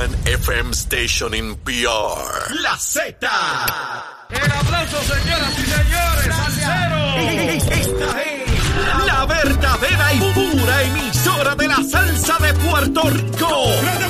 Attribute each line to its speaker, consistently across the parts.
Speaker 1: one FM station in PR.
Speaker 2: La Z.
Speaker 3: El aplauso, señoras y señores, salseros.
Speaker 2: Esta es la verdadera y pura emisora de la salsa de Puerto Rico.
Speaker 3: ¡De Puerto Rico!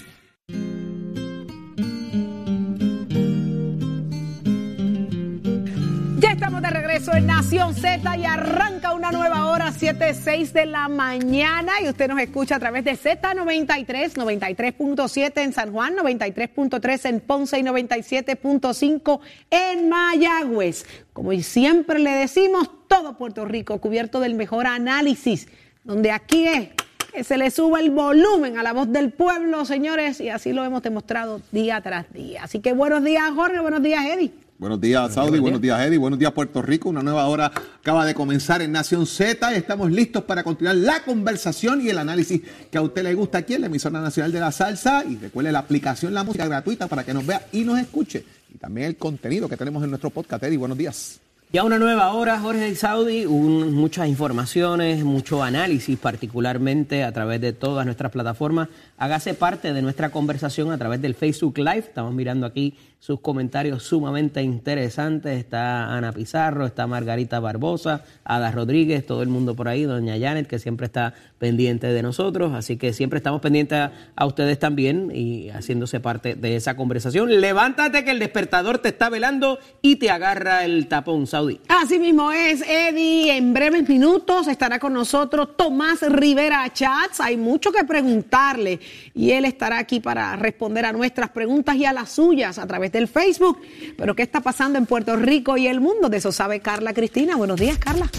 Speaker 4: Estamos de regreso en Nación Z y arranca una nueva hora, 7, 6 de la mañana. Y usted nos escucha a través de Z93, 93.7 en San Juan, 93.3 en Ponce y 97.5 en Mayagüez. Como siempre le decimos, todo Puerto Rico cubierto del mejor análisis, donde aquí es que se le suba el volumen a la voz del pueblo, señores, y así lo hemos demostrado día tras día. Así que buenos días, Jorge, buenos días, Eddie.
Speaker 5: Buenos días, Saudi. Buenos días, Eddie. Buenos días, Puerto Rico. Una nueva hora acaba de comenzar en Nación Z y estamos listos para continuar la conversación y el análisis que a usted le gusta aquí en la emisora nacional de la salsa. Y recuerde la aplicación La Música gratuita para que nos vea y nos escuche. Y también el contenido que tenemos en nuestro podcast. Eddie, buenos días.
Speaker 6: Ya una nueva hora, Jorge y Saudi, un- muchas informaciones, mucho análisis, particularmente a través de todas nuestras plataformas. Hágase parte de nuestra conversación a través del Facebook Live. Estamos mirando aquí sus comentarios sumamente interesantes. Está Ana Pizarro, está Margarita Barbosa, Ada Rodríguez, todo el mundo por ahí, doña Janet, que siempre está pendiente de nosotros. Así que siempre estamos pendientes a, a ustedes también y haciéndose parte de esa conversación. Levántate que el despertador te está velando y te agarra el tapón, Saudi.
Speaker 4: Así mismo es, Eddie. En breves minutos estará con nosotros Tomás Rivera Chats. Hay mucho que preguntarle y él estará aquí para responder a nuestras preguntas y a las suyas a través del Facebook. Pero ¿qué está pasando en Puerto Rico y el mundo? De eso sabe Carla Cristina. Buenos días, Carla.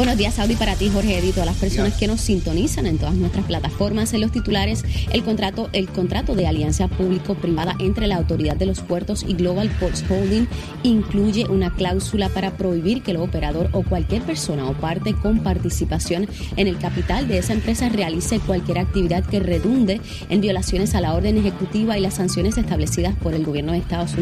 Speaker 7: Buenos días, Saudi, para ti, Jorge Edith, todas las personas que nos sintonizan en todas nuestras plataformas, en los titulares, el contrato, el contrato de alianza público-privada entre la Autoridad de los Puertos y Global Ports Holding incluye una cláusula para prohibir que el operador o cualquier persona o parte con participación en el capital de esa empresa realice cualquier actividad que redunde en violaciones a la orden ejecutiva y las sanciones establecidas por el gobierno de Estados Unidos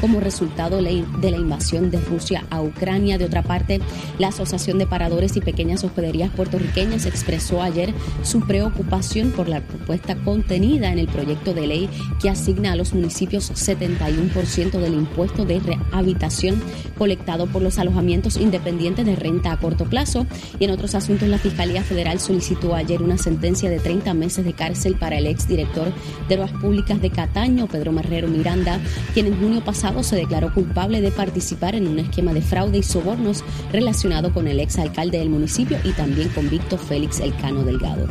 Speaker 7: como resultado de la invasión de Rusia a Ucrania. De otra parte, la Asociación de Paradores y Pequeñas Hospederías Puertorriqueñas expresó ayer su preocupación por la propuesta contenida en el proyecto de ley que asigna a los municipios 71% del impuesto de rehabilitación colectado por los alojamientos independientes de renta a corto plazo. Y en otros asuntos, la Fiscalía Federal solicitó ayer una sentencia de 30 meses de cárcel para el exdirector de Obras Públicas de Cataño, Pedro Marrero Miranda, quien en junio pasado se declaró culpable de participar en un esquema de fraude y sobornos relacionado con el exalcalde del municipio y también convicto Félix Elcano Delgado.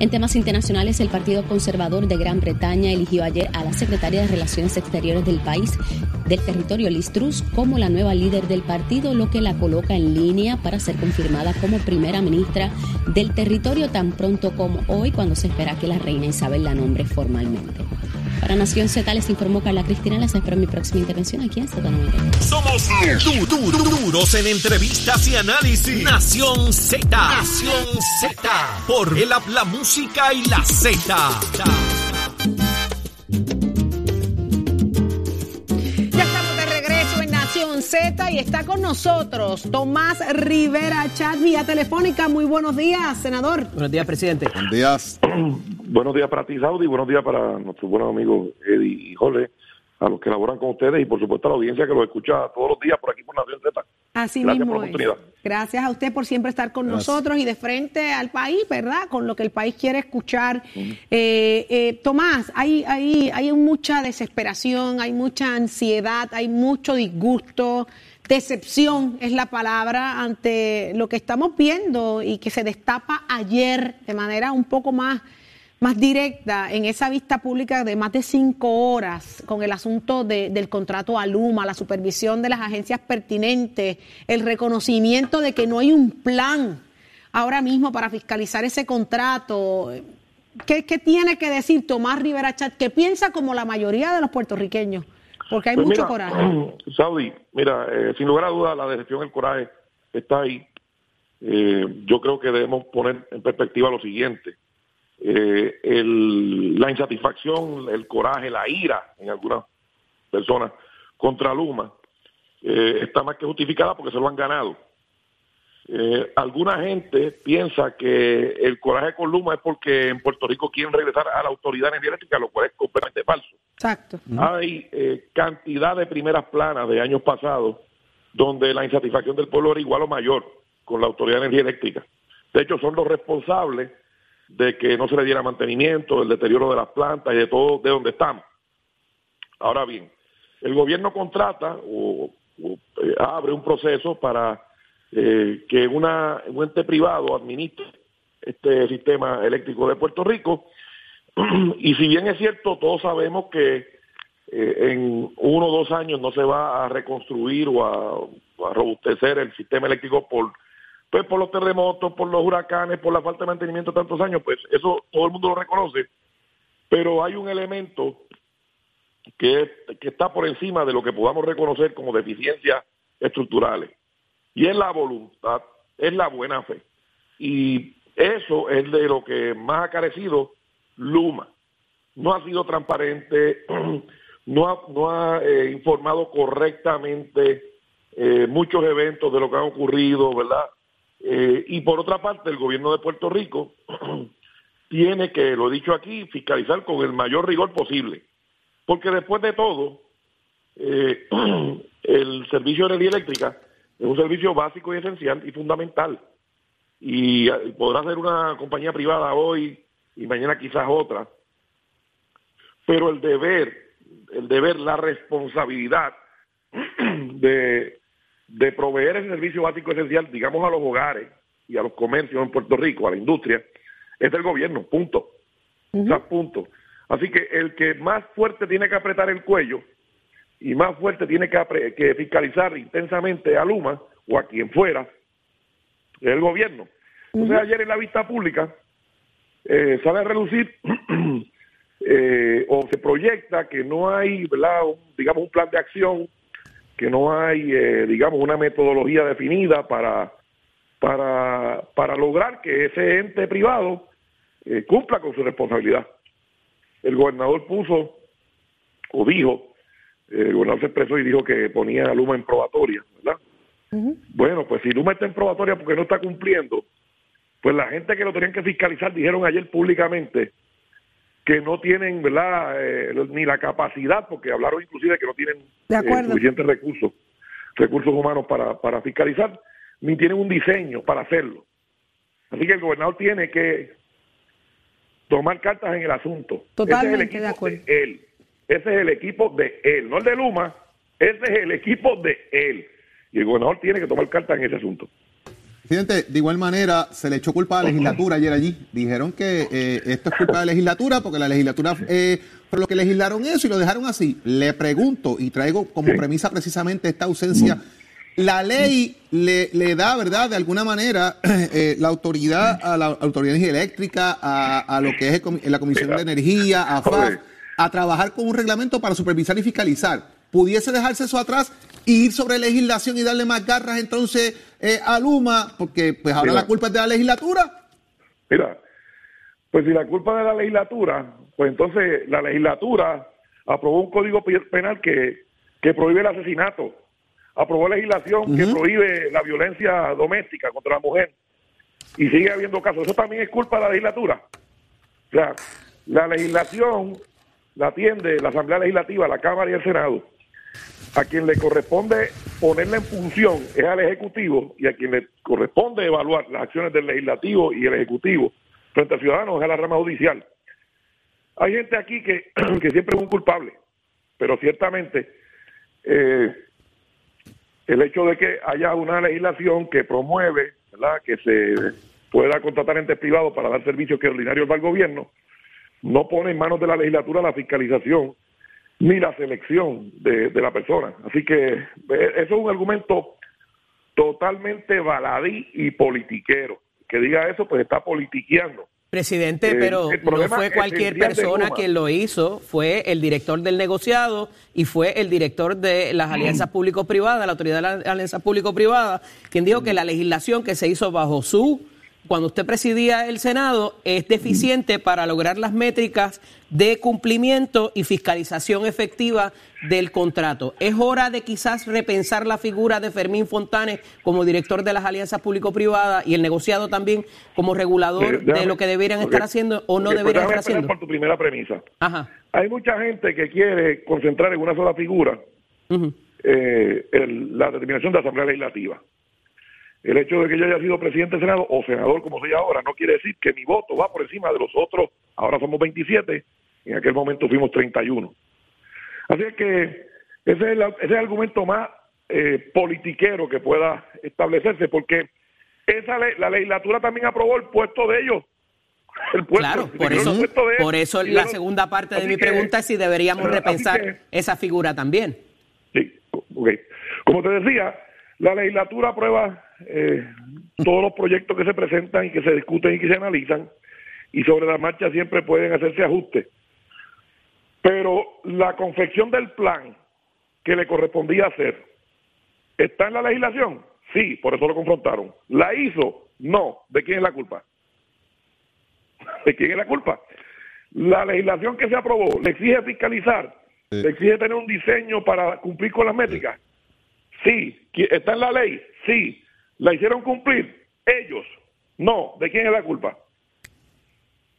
Speaker 7: En temas internacionales, el Partido Conservador de Gran Bretaña eligió ayer a la secretaria de Relaciones Exteriores del país, del territorio Liz como la nueva líder del partido, lo que la coloca en línea para ser confirmada como primera ministra del territorio tan pronto como hoy, cuando se espera que la reina Isabel la nombre formalmente. Para Nación Z les informó Carla Cristina. Les espero en mi próxima intervención aquí en Z93.
Speaker 2: Somos du- du- du- duros en entrevistas y análisis. Nación Z. Nación Z. Por el app, la música y la Z.
Speaker 4: Ya estamos de regreso en Nación Z y está con nosotros Tomás Rivera Chat vía telefónica. Muy buenos días, senador.
Speaker 6: Buenos días, presidente.
Speaker 5: Buenos días.
Speaker 8: Buenos días para ti, Saudi. Buenos días para nuestros buenos amigos Eddie y Jorge, a los que laboran con ustedes y, por supuesto, a la audiencia que los escucha todos los días por aquí por Nación Z.
Speaker 4: Así
Speaker 8: Gracias
Speaker 4: mismo
Speaker 8: por la oportunidad.
Speaker 4: Gracias a usted por siempre estar con
Speaker 5: Gracias.
Speaker 4: nosotros y de frente al país, ¿verdad? Con lo que el país quiere escuchar. Eh, eh, Tomás, hay, hay, hay mucha desesperación, hay mucha ansiedad, hay mucho disgusto. Decepción es la palabra ante lo que estamos viendo y que se destapa ayer de manera un poco más más directa en esa vista pública de más de cinco horas con el asunto de- del contrato a Luma, la supervisión de las agencias pertinentes, el reconocimiento de que no hay un plan ahora mismo para fiscalizar ese contrato. ¿qué, tiene que decir Tomás Rivera Chat, que piensa como la mayoría de los puertorriqueños? Porque hay pues mucho coraje.
Speaker 8: Saudi, mira, eh, sin lugar a dudas la decepción, el coraje está ahí. Eh, yo creo que debemos poner en perspectiva lo siguiente. Eh, el, la insatisfacción, el coraje, la ira en algunas personas contra Luma está más que justificada porque se lo han ganado. Eh, alguna gente piensa que el coraje con Luma es porque en Puerto Rico quieren regresar a la autoridad energética, lo cual es completamente falso.
Speaker 4: Exacto.
Speaker 8: Hay eh, cantidad de primeras planas de años pasados donde la insatisfacción del pueblo era igual o mayor con la autoridad de energía eléctrica. De hecho, son los responsables de que no se le diera mantenimiento, del deterioro de las plantas y de todo de donde estamos. Ahora bien, el gobierno contrata o eh, abre un proceso para eh, que una, un ente privado administre este sistema eléctrico de Puerto Rico. y si bien es cierto, todos sabemos que eh, en uno o dos años no se va a reconstruir o a, robustecer el sistema eléctrico por pues por los terremotos, por los huracanes, por la falta de mantenimiento tantos años, pues eso todo el mundo lo reconoce, pero hay un elemento que, que está por encima de lo que podamos reconocer como deficiencias estructurales y es la voluntad, es la buena fe. Y eso es de lo que más ha carecido Luma. No ha sido transparente, no ha, no ha eh, informado correctamente eh, muchos eventos de lo que han ocurrido, ¿verdad? Eh, y por otra parte, el gobierno de Puerto Rico tiene que, lo he dicho aquí, fiscalizar con el mayor rigor posible. Porque después de todo, el servicio de energía eléctrica es un servicio básico y esencial y fundamental. Y, podrá ser una compañía privada hoy y mañana quizás otra. Pero el deber, el deber, la responsabilidad de, de proveer ese servicio básico esencial, digamos, a los hogares y a los comercios en Puerto Rico, a la industria, es del gobierno, punto. punto. Así que el que más fuerte tiene que apretar el cuello y más fuerte tiene que, fiscalizar intensamente a Luma o a quien fuera, el gobierno. Entonces ayer en la vista pública eh, sale a reducir eh, o se proyecta que no hay, ¿verdad? digamos, un plan de acción, que no hay, eh, digamos, una metodología definida para, para, para lograr que ese ente privado cumpla con su responsabilidad. El gobernador puso o dijo el gobernador se expresó y dijo que ponía a Luma en probatoria, ¿verdad? Bueno, pues si Luma está en probatoria porque no está cumpliendo, pues la gente que lo tenían que fiscalizar dijeron ayer públicamente que no tienen, ¿verdad?, eh, ni la capacidad, porque hablaron inclusive que no tienen eh, suficientes recursos, recursos humanos para, para fiscalizar, ni tienen un diseño para hacerlo. Así que el gobernador tiene que tomar cartas en el asunto.
Speaker 4: Totalmente de acuerdo.
Speaker 8: él. Ese es el equipo de él, no el de Luma, ese es el equipo de él. Y el gobernador tiene que tomar carta en ese asunto.
Speaker 5: Presidente, de igual manera, se le echó culpa a la legislatura ayer allí. Dijeron que eh, esto es culpa de la legislatura porque la legislatura eh, por lo que legislaron eso y lo dejaron así. Le pregunto y traigo como premisa precisamente esta ausencia. La ley le, le, da, ¿verdad?, de alguna manera eh, la autoridad a la Autoridad de Energía Eléctrica, a, lo que es la Comisión de Energía, a FAF a trabajar con un reglamento para supervisar y fiscalizar. ¿Pudiese dejarse eso atrás e ir sobre legislación y darle más garras entonces eh, a Luma? Porque pues ahora la culpa es de la legislatura.
Speaker 8: Mira, pues si la culpa es de la legislatura, pues entonces la legislatura aprobó un código penal que, que prohíbe el asesinato, aprobó legislación que prohíbe la violencia doméstica contra la mujer y sigue habiendo casos. Eso también es culpa de la legislatura. O sea, la legislación la atiende la Asamblea Legislativa, la Cámara y el Senado. A quien le corresponde ponerla en función es al Ejecutivo y a quien le corresponde evaluar las acciones del Legislativo y el Ejecutivo frente a ciudadanos es a la rama judicial. Hay gente aquí que, siempre es un culpable, pero ciertamente eh, el hecho de que haya una legislación que promueve que se pueda contratar entes privados para dar servicios que ordinarios va al gobierno, no pone en manos de la legislatura la fiscalización ni la selección de, la persona. Así que eh, eso es un argumento totalmente baladí y politiquero. Que diga eso, pues está politiqueando
Speaker 6: Presidente,
Speaker 8: Eh,
Speaker 6: pero no fue cualquier persona quien lo hizo, fue el director del negociado y fue el director de las alianzas público-privadas, la autoridad de las alianzas público-privadas, quien dijo que la legislación que se hizo bajo su, cuando usted presidía el Senado, es deficiente para lograr las métricas de cumplimiento y fiscalización efectiva del contrato. Es hora de quizás repensar la figura de Fermín Fontanes como director de las alianzas público-privadas y el negociado también como regulador
Speaker 8: Eh,
Speaker 6: de
Speaker 8: déjame-
Speaker 6: lo que deberían
Speaker 8: ok.
Speaker 6: estar haciendo o no
Speaker 8: Ok, pues
Speaker 6: deberían
Speaker 8: déjame
Speaker 6: estar haciendo.
Speaker 8: por tu primera premisa.
Speaker 6: Ajá.
Speaker 8: Hay mucha gente que quiere concentrar en una sola figura
Speaker 6: Ujú.
Speaker 8: eh, el- la determinación de la Asamblea Legislativa. El hecho de que yo haya sido presidente del Senado o senador, como soy ahora, no quiere decir que mi voto va por encima de los otros. Ahora somos 27, en aquel momento fuimos 31. Así es que ese es, la- ese es el argumento más eh, politiquero que pueda establecerse, porque esa la legislatura también aprobó el puesto de ellos. El puesto,
Speaker 6: Claro, por
Speaker 8: el
Speaker 6: eso,
Speaker 8: puesto de
Speaker 6: por eso la segunda parte de mi
Speaker 8: que-
Speaker 6: pregunta es si deberíamos repensar
Speaker 8: que-
Speaker 6: esa figura también.
Speaker 8: Sí, ok. Como te decía, la legislatura aprueba eh, todos los proyectos que se presentan y que se discuten y que se analizan, y sobre la marcha siempre pueden hacerse ajustes. Pero la confección del plan que le correspondía hacer, ¿está en la legislación? Sí, por eso lo confrontaron. ¿La hizo? No. ¿De quién es la culpa? ¿De quién es la culpa? La legislación que se aprobó le exige fiscalizar, le exige tener un diseño para cumplir con las métricas. Sí. ¿Qui- ¿Está en la ley? Sí. ¿La hicieron cumplir? Ellos. No. ¿De quién es la culpa?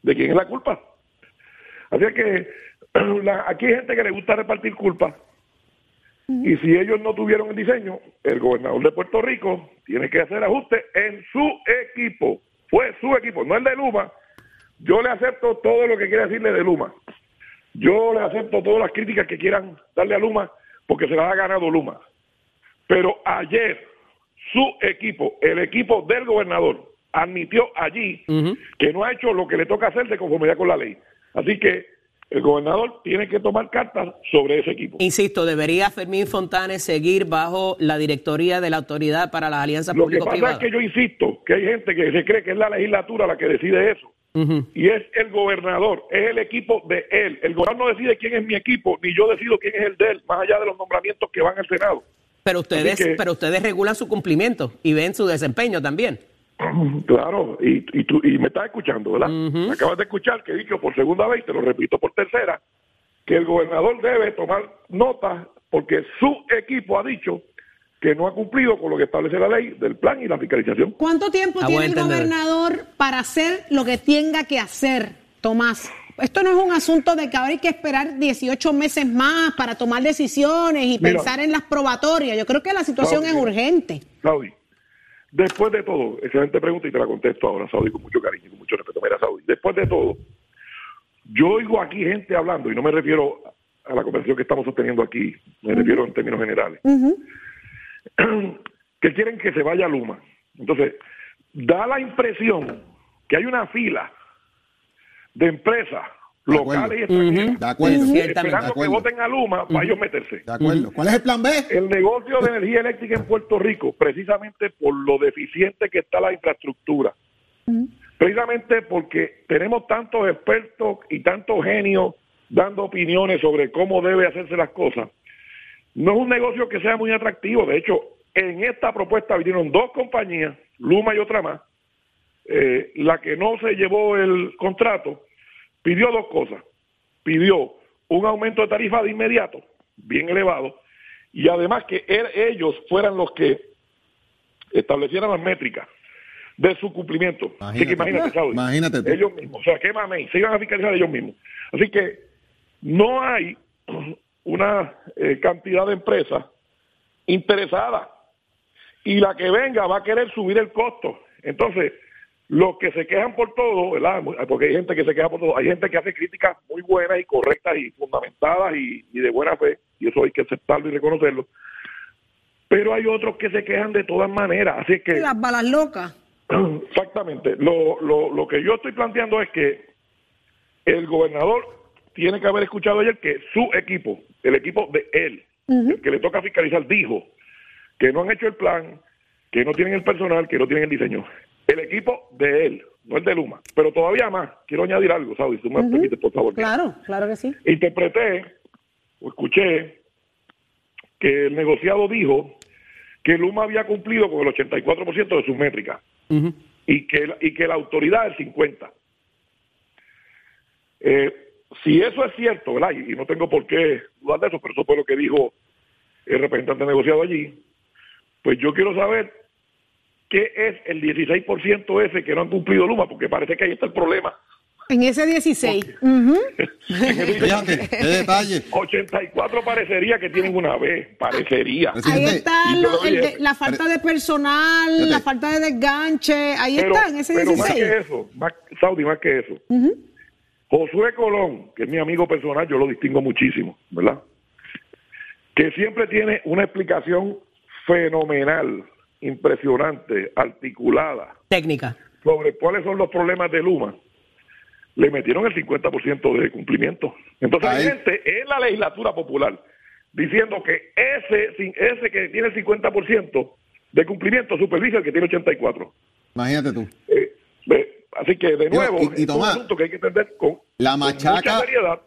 Speaker 8: ¿De quién es la culpa? Así que aquí hay gente que le gusta repartir culpa. Y si ellos no tuvieron el diseño, el gobernador de Puerto Rico tiene que hacer ajustes en su equipo. Fue su equipo, no el de Luma. Yo le acepto todo lo que quiera decirle de Luma. Yo le acepto todas las críticas que quieran darle a Luma porque se las ha ganado Luma. Pero ayer su equipo, el equipo del gobernador, admitió allí que no ha hecho lo que le toca hacer de conformidad con la ley. Así que el gobernador tiene que tomar cartas sobre ese equipo.
Speaker 6: Insisto, debería Fermín Fontanes seguir bajo la directoría de la Autoridad para las Alianzas
Speaker 8: Lo que pasa es
Speaker 6: Público-Privadas.
Speaker 8: que yo insisto que hay gente que se cree que es la legislatura la que decide eso. Y es el gobernador, es el equipo de él. El gobernador no decide quién es mi equipo, ni yo decido quién es el de él, más allá de los nombramientos que van al Senado.
Speaker 6: Pero ustedes,
Speaker 8: que-
Speaker 6: pero ustedes regulan su cumplimiento y ven su desempeño también.
Speaker 8: Claro, y, y, tú, y me estás escuchando, ¿verdad? Acabas de escuchar que he dicho por segunda vez, y te lo repito por tercera, que el gobernador debe tomar nota porque su equipo ha dicho que no ha cumplido con lo que establece la ley del plan y la fiscalización.
Speaker 4: ¿Cuánto tiempo tiene el gobernador para hacer lo que tenga que hacer, Tomás? Esto no es un asunto de que ahora hay que esperar 18 meses más para tomar decisiones y
Speaker 8: Mira.
Speaker 4: pensar en las probatorias. Yo creo que la situación es urgente.
Speaker 8: Saudi, después de todo, excelente pregunta y te la contesto ahora, Saudi, con mucho cariño y con mucho respeto. Mira, Saudi, después de todo, yo oigo aquí gente hablando, y no me refiero a la conversación que estamos sosteniendo aquí, me refiero en términos generales, que quieren que se vaya Luma. Entonces, da la impresión que hay una fila de empresas locales y extranjeras
Speaker 5: De acuerdo.
Speaker 8: Esperando
Speaker 5: De
Speaker 8: que voten a Luma para ellos meterse.
Speaker 5: De acuerdo. ¿Cuál es el plan B?
Speaker 8: El negocio de energía eléctrica en Puerto Rico, precisamente por lo deficiente que está la infraestructura, precisamente porque tenemos tantos expertos y tantos genios dando opiniones sobre cómo debe hacerse las cosas, no es un negocio que sea muy atractivo. De hecho, en esta propuesta vinieron dos compañías, Luma y otra más. Eh, la que no se llevó el contrato pidió dos cosas. Pidió un aumento de tarifa de inmediato, bien elevado, y además que er- ellos fueran los que establecieran las métricas de su cumplimiento. Así que
Speaker 5: Imagínate.
Speaker 8: imagínate,
Speaker 5: Imagínate tú.
Speaker 8: ellos mismos, o sea, qué mamey, se iban a fiscalizar ellos mismos. Así que no hay una eh, cantidad de empresas interesadas y la que venga va a querer subir el costo. Entonces, los que se quejan por todo, ¿verdad? Porque hay gente que se queja por todo, hay gente que hace críticas muy buenas y correctas y fundamentadas y, y de buena fe, y eso hay que aceptarlo y reconocerlo. Pero hay otros que se quejan de todas maneras, así que...
Speaker 4: Las balas locas.
Speaker 8: Exactamente. Lo, lo, lo que yo estoy planteando es que el gobernador tiene que haber escuchado ayer que su equipo, el equipo de él, el que le toca fiscalizar, dijo que no han hecho el plan, que no tienen el personal, que no tienen el diseño. El equipo de él, no el de Luma, pero todavía más. Quiero añadir algo, Saudi, si tú me permites, por favor.
Speaker 4: Claro, claro que sí.
Speaker 8: Interpreté o escuché que el negociado dijo que Luma había cumplido con el 84% de sus métricas y, que, la- y que la autoridad el 50%. Eh, si eso es cierto, ¿verdad? Y no tengo por qué dudar de eso, pero eso fue lo que dijo el representante negociado allí, pues yo quiero saber qué es el 16% ese que no han cumplido Luma, porque parece que ahí está el problema.
Speaker 4: En ese 16. ujú.
Speaker 5: Fíjate, qué detalle.
Speaker 8: 84 parecería que tienen una B, parecería.
Speaker 4: Ahí está lo- el de- la falta de personal,
Speaker 5: Fíjate.
Speaker 4: la falta de desganche. Ahí
Speaker 8: Pero,
Speaker 4: está, en ese
Speaker 8: pero más
Speaker 4: 16.
Speaker 8: que eso, más, Saudi, más que eso. Josué Colón, que es mi amigo personal, yo lo distingo muchísimo, ¿verdad? Que siempre tiene una explicación fenomenal, impresionante, articulada,
Speaker 6: Técnica.
Speaker 8: sobre cuáles son los problemas de Luma, le metieron el 50% de cumplimiento. Entonces hay
Speaker 5: Ahí.
Speaker 8: gente en la legislatura popular diciendo que ese, sin- ese que tiene el 50% de cumplimiento supervisa el que tiene 84%.
Speaker 5: Imagínate tú.
Speaker 8: Eh, así que de nuevo,
Speaker 5: y- y
Speaker 8: es un
Speaker 5: Tomás,
Speaker 8: asunto que hay que entender con,
Speaker 5: la
Speaker 8: con
Speaker 5: machaca-
Speaker 8: mucha seriedad.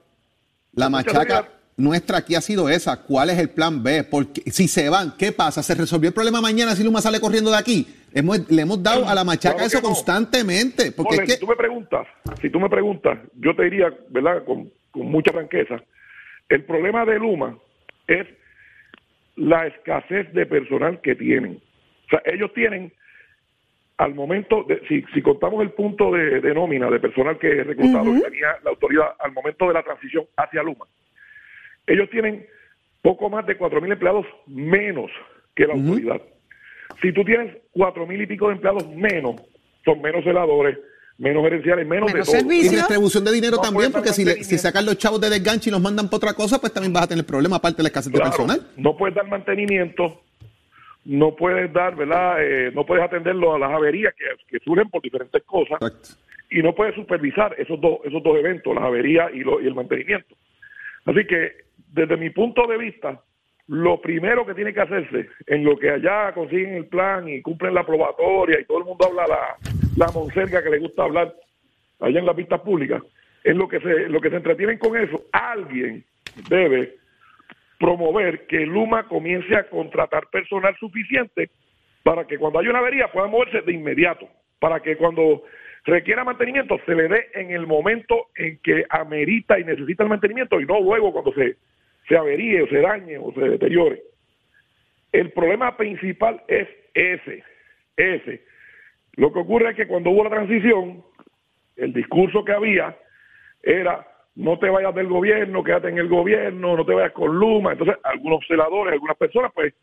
Speaker 5: La machaca
Speaker 8: seriedad.
Speaker 5: Nuestra aquí ha sido esa. ¿Cuál es el plan B? Porque si se van, ¿qué pasa? ¿Se resolvió el problema mañana si Luma sale corriendo de aquí? Hemos- le hemos dado a la machaca
Speaker 8: Claro
Speaker 5: eso
Speaker 8: no.
Speaker 5: constantemente. Porque es que
Speaker 8: si tú me preguntas, si tú me preguntas, yo te diría, ¿verdad? Con, con mucha franqueza, el problema de Luma es la escasez de personal que tienen. O sea, ellos tienen, al momento, de, si, si contamos el punto de, de nómina de personal que reclutado que tenía la autoridad al momento de la transición hacia Luma, ellos tienen poco más de cuatro mil empleados menos que la autoridad. Si tú tienes cuatro mil y pico de empleados menos, son menos celadores, menos gerenciales, menos,
Speaker 4: Menos
Speaker 8: de todo.
Speaker 5: y distribución de dinero
Speaker 8: No
Speaker 5: también, porque si, le- si sacan los chavos de desganche y los mandan para otra cosa, pues también vas a tener problemas, aparte de la escasez de
Speaker 8: Claro,
Speaker 5: personal.
Speaker 8: No puedes dar mantenimiento, no puedes dar, ¿verdad? Eh, no puedes atenderlo a las averías que, que surgen por diferentes cosas
Speaker 5: Exacto.
Speaker 8: y no puedes supervisar esos dos, esos dos eventos, las averías y, lo- y el mantenimiento. Así que, desde mi punto de vista, lo primero que tiene que hacerse en lo que allá consiguen el plan y cumplen la probatoria y todo el mundo habla la, la monserga que le gusta hablar allá en las vistas públicas, es lo que se, lo que se entretienen con eso. Alguien debe promover que Luma comience a contratar personal suficiente para que cuando haya una avería pueda moverse de inmediato, para que cuando requiera mantenimiento se le dé en el momento en que amerita y necesita el mantenimiento y no luego cuando se, se averíe o se dañe o se deteriore. El problema principal es ese, ese. Lo que ocurre es que cuando hubo la transición, el discurso que había era no te vayas del gobierno, quédate en el gobierno, no te vayas con Luma. Entonces, algunos celadores, algunas personas, pues,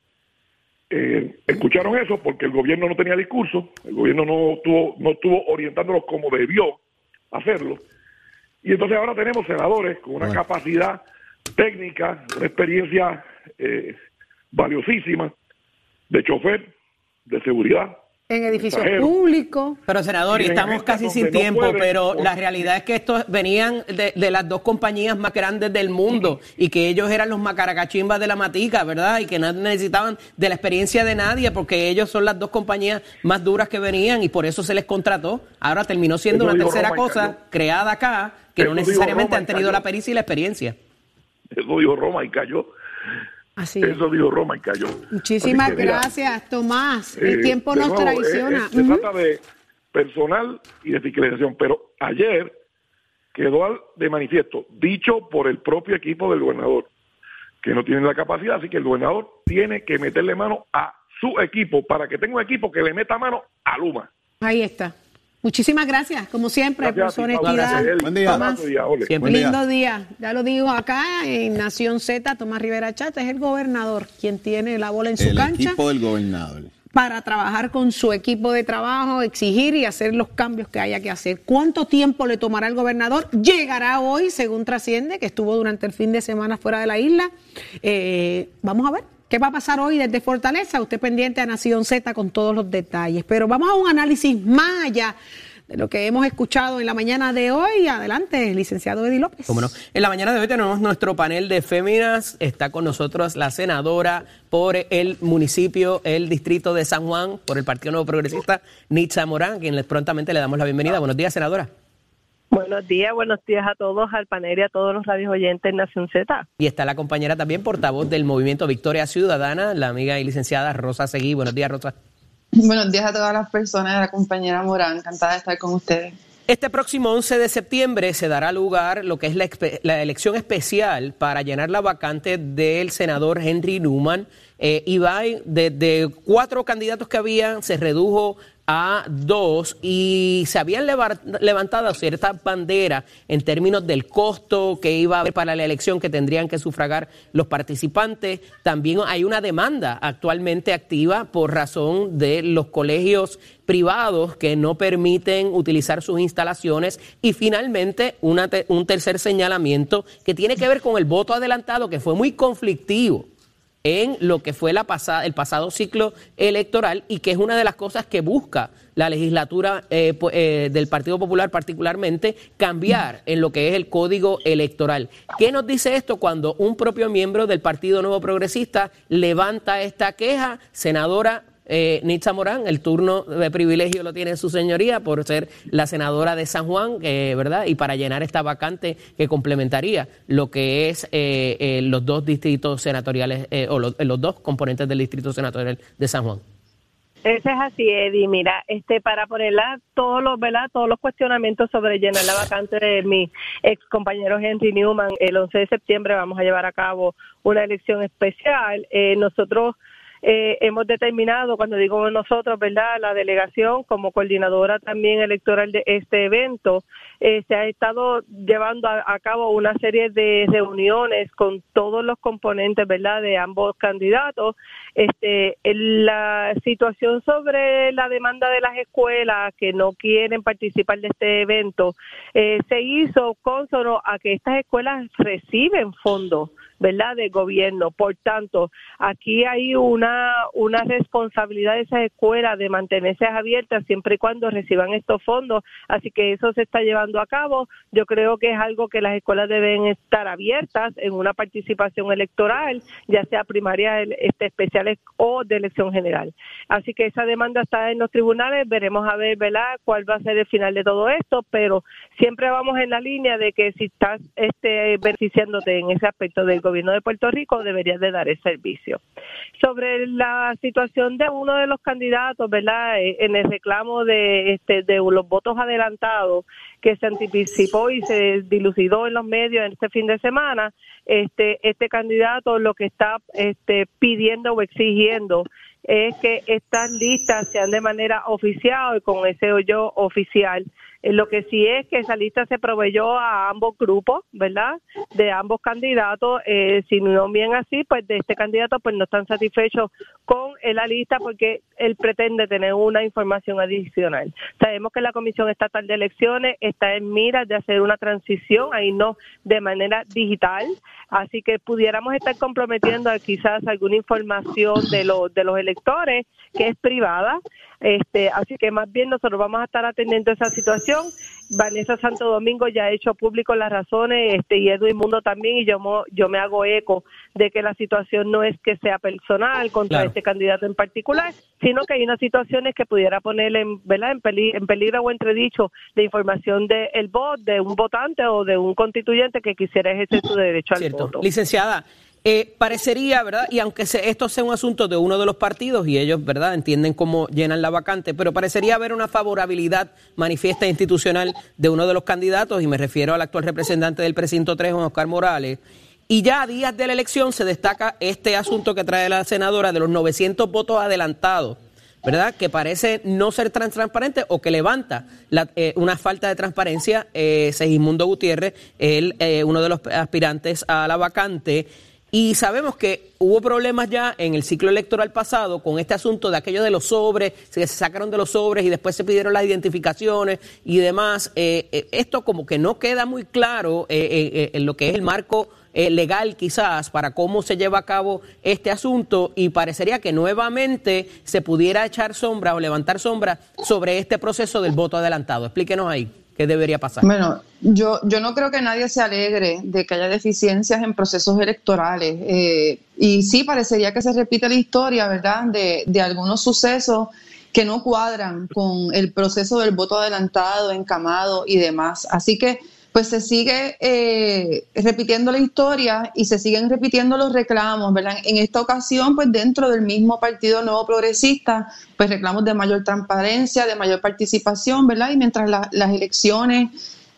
Speaker 8: eh, escucharon eso porque el gobierno no tenía discurso, el gobierno no estuvo, no estuvo orientándolos como debió hacerlo. Y entonces ahora tenemos senadores con una
Speaker 5: Bueno.
Speaker 8: capacidad técnica, una experiencia eh, valiosísima de chofer, de seguridad.
Speaker 4: En edificios públicos.
Speaker 6: Pero senador, y estamos casi sin
Speaker 8: no
Speaker 6: tiempo,
Speaker 8: pueden,
Speaker 6: pero la realidad es que estos venían de, de las dos compañías más grandes del mundo y que ellos eran los macaracachimbas de la matica, ¿verdad? Y que no necesitaban de la experiencia de nadie porque ellos son las dos compañías más duras que venían y por eso se les contrató. Ahora terminó siendo
Speaker 8: Eso
Speaker 6: una tercera
Speaker 8: Roma
Speaker 6: cosa creada acá que
Speaker 8: Eso
Speaker 6: no necesariamente han tenido la pericia y la experiencia.
Speaker 8: Eso dijo Roma y cayó.
Speaker 4: Así es.
Speaker 8: Eso dijo Roma y cayó.
Speaker 4: Muchísimas
Speaker 8: mira,
Speaker 4: gracias, Tomás. El
Speaker 8: Eh,
Speaker 4: tiempo nos
Speaker 8: nuevo,
Speaker 4: traiciona.
Speaker 8: eh, eh, se trata de personal y de fiscalización, pero ayer quedó de manifiesto, dicho por el propio equipo del gobernador, que no tienen la capacidad, así que el gobernador tiene que meterle mano a su equipo para que tenga un equipo que le meta mano a Luma.
Speaker 4: Ahí está. Muchísimas gracias, como siempre,
Speaker 8: Gracias a
Speaker 4: por su
Speaker 8: ti, Pablo.
Speaker 4: honestidad.
Speaker 8: Gracias, Eddie.
Speaker 5: Buen día.
Speaker 4: Tomás.
Speaker 8: Abrazo y a Ole.
Speaker 6: Siempre.
Speaker 5: Buen día.
Speaker 4: Lindo día. Ya lo digo acá en Nación Z, Tomás Rivera Chata es el gobernador quien tiene la bola en su
Speaker 5: El
Speaker 4: cancha
Speaker 5: equipo del gobernador.
Speaker 4: para trabajar con su equipo de trabajo, exigir y hacer los cambios que haya que hacer. ¿Cuánto tiempo le tomará al gobernador? Llegará hoy, según trasciende, que estuvo durante el fin de semana fuera de la isla. Eh, vamos a ver. ¿Qué va a pasar hoy desde Fortaleza? Usted pendiente a Nación Z con todos los detalles. Pero vamos a un análisis más allá de lo que hemos escuchado en la mañana de hoy. Adelante, licenciado Eddie López.
Speaker 6: Cómo no. En la mañana de hoy tenemos nuestro panel de féminas. Está con nosotros la senadora por el municipio, el distrito de San Juan, por el Partido Nuevo Progresista, Nitza Morán, quien prontamente le damos la bienvenida. Buenos días, senadora.
Speaker 9: Buenos días, buenos días a todos, al panel y a todos los radios oyentes Nación Z.
Speaker 6: Y está la compañera también, portavoz del movimiento Victoria Ciudadana, la amiga y licenciada Rosa Seguí. Buenos días, Rosa.
Speaker 10: Buenos días a todas las personas, la compañera Morán, encantada de estar con ustedes.
Speaker 6: Este próximo 11 de septiembre se dará lugar lo que es la, elección especial para llenar la vacante del senador Henry Newman. Eh, y va de, de, cuatro candidatos que había, se redujo a dos y se habían levantado ciertas banderas en términos del costo que iba a haber para la elección que tendrían que sufragar los participantes. También hay una demanda actualmente activa por razón de los colegios privados que no permiten utilizar sus instalaciones y finalmente un tercer señalamiento que tiene que ver con el voto adelantado que fue muy conflictivo en lo que fue la pasada, el pasado ciclo electoral y que es una de las cosas que busca la legislatura eh, eh, del Partido Popular particularmente cambiar en lo que es el código electoral. ¿Qué nos dice esto cuando un propio miembro del Partido Nuevo Progresista levanta esta queja? Senadora eh, Nitza Morán, el turno de privilegio lo tiene su señoría por ser la senadora de San Juan, ¿verdad? Y para llenar esta vacante que complementaría lo que es eh, eh, los dos distritos senatoriales eh, o los, los dos componentes del distrito senatorial de San Juan.
Speaker 9: Ese es así, Eddie. Mira, este para ponerla todos los, ¿verdad? Todos los cuestionamientos sobre llenar la vacante de mi ex compañero Henry Newman, el 11 de septiembre vamos a llevar a cabo una elección especial. Eh, nosotros eh, hemos determinado, cuando digo nosotros, ¿verdad? La delegación como coordinadora también electoral de este evento, eh, se ha estado llevando a, cabo una serie de reuniones con todos los componentes, ¿verdad? De ambos candidatos. Este, la situación sobre la demanda de las escuelas que no quieren participar de este evento eh, se hizo consono a que estas escuelas reciben fondos ¿verdad?, de gobierno. Por tanto, aquí hay una, una responsabilidad de esas escuelas de mantenerse abiertas siempre y cuando reciban estos fondos. Así que eso se está llevando a cabo. Yo creo que es algo que las escuelas deben estar abiertas en una participación electoral, ya sea primaria, este, especiales o de elección general. Así que esa demanda está en los tribunales. Veremos a ver, ¿verdad?, cuál va a ser el final de todo esto, pero siempre vamos en la línea de que si estás este, beneficiándote en ese aspecto del gobierno de Puerto Rico debería de dar el servicio. Sobre la situación de uno de los candidatos, ¿verdad? Eh, en el reclamo de, este, de los votos adelantados que se anticipó y se dilucidó en los medios en este fin de semana, este, este candidato lo que está este, pidiendo o exigiendo es que estas listas sean de manera oficial y con ese hoyo oficial eh, lo que sí es que esa lista se proveyó a ambos grupos, ¿verdad? De ambos candidatos. Eh, si no bien así, pues de este candidato pues no están satisfechos con la lista porque él pretende tener una información adicional. Sabemos que la Comisión Estatal de Elecciones está en miras de hacer una transición, ahí no de manera digital, así que pudiéramos estar comprometiendo quizás alguna información de los de los electores que es privada este, así que más bien nosotros vamos a estar atendiendo esa situación. Vanessa Santo Domingo ya ha hecho público las razones, este, y Edwin Mundo también, y yo, yo me hago eco de que la situación no es que sea personal contra este candidato en particular, sino que hay unas situaciones que pudiera poner en, ¿verdad? en, peligro, en peligro o entredicho de información del el voto de un votante o de un constituyente que quisiera ejercer su derecho al voto.
Speaker 6: Licenciada, eh, parecería, ¿verdad? Y aunque esto sea un asunto de uno de los partidos y ellos, ¿verdad?, entienden cómo llenan la vacante, pero parecería haber una favorabilidad manifiesta e institucional de uno de los candidatos, y me refiero al actual representante del precinto 3, Juan Oscar Morales. Y ya a días de la elección se destaca este asunto que trae la senadora de los 900 votos adelantados. ¿verdad? Que parece no ser transparente o que levanta eh, una falta de transparencia. Eh, Segismundo Gutiérrez, él, eh, uno de los aspirantes a la vacante, y sabemos que hubo problemas ya en el ciclo electoral pasado con este asunto de aquello de los sobres, se sacaron de los sobres y después se pidieron las identificaciones y demás. Eh, eh, esto como que no queda muy claro eh, en lo que es el marco eh, legal quizás para cómo se lleva a cabo este asunto y parecería que nuevamente se pudiera echar sombra o levantar sombra sobre este proceso del voto adelantado. Explíquenos ahí. ¿Qué debería pasar?
Speaker 10: Bueno, yo, yo no creo que nadie se alegre de que haya deficiencias en procesos electorales. Eh, y sí, parecería que se repite la historia, ¿verdad?, de, de algunos sucesos que no cuadran con el proceso del voto adelantado, encamado y demás. Así que pues se sigue eh, repitiendo la historia y se siguen repitiendo los reclamos, ¿verdad? En esta ocasión, pues dentro del mismo Partido Nuevo Progresista, pues reclamos de mayor transparencia, de mayor participación, ¿verdad? Y mientras las elecciones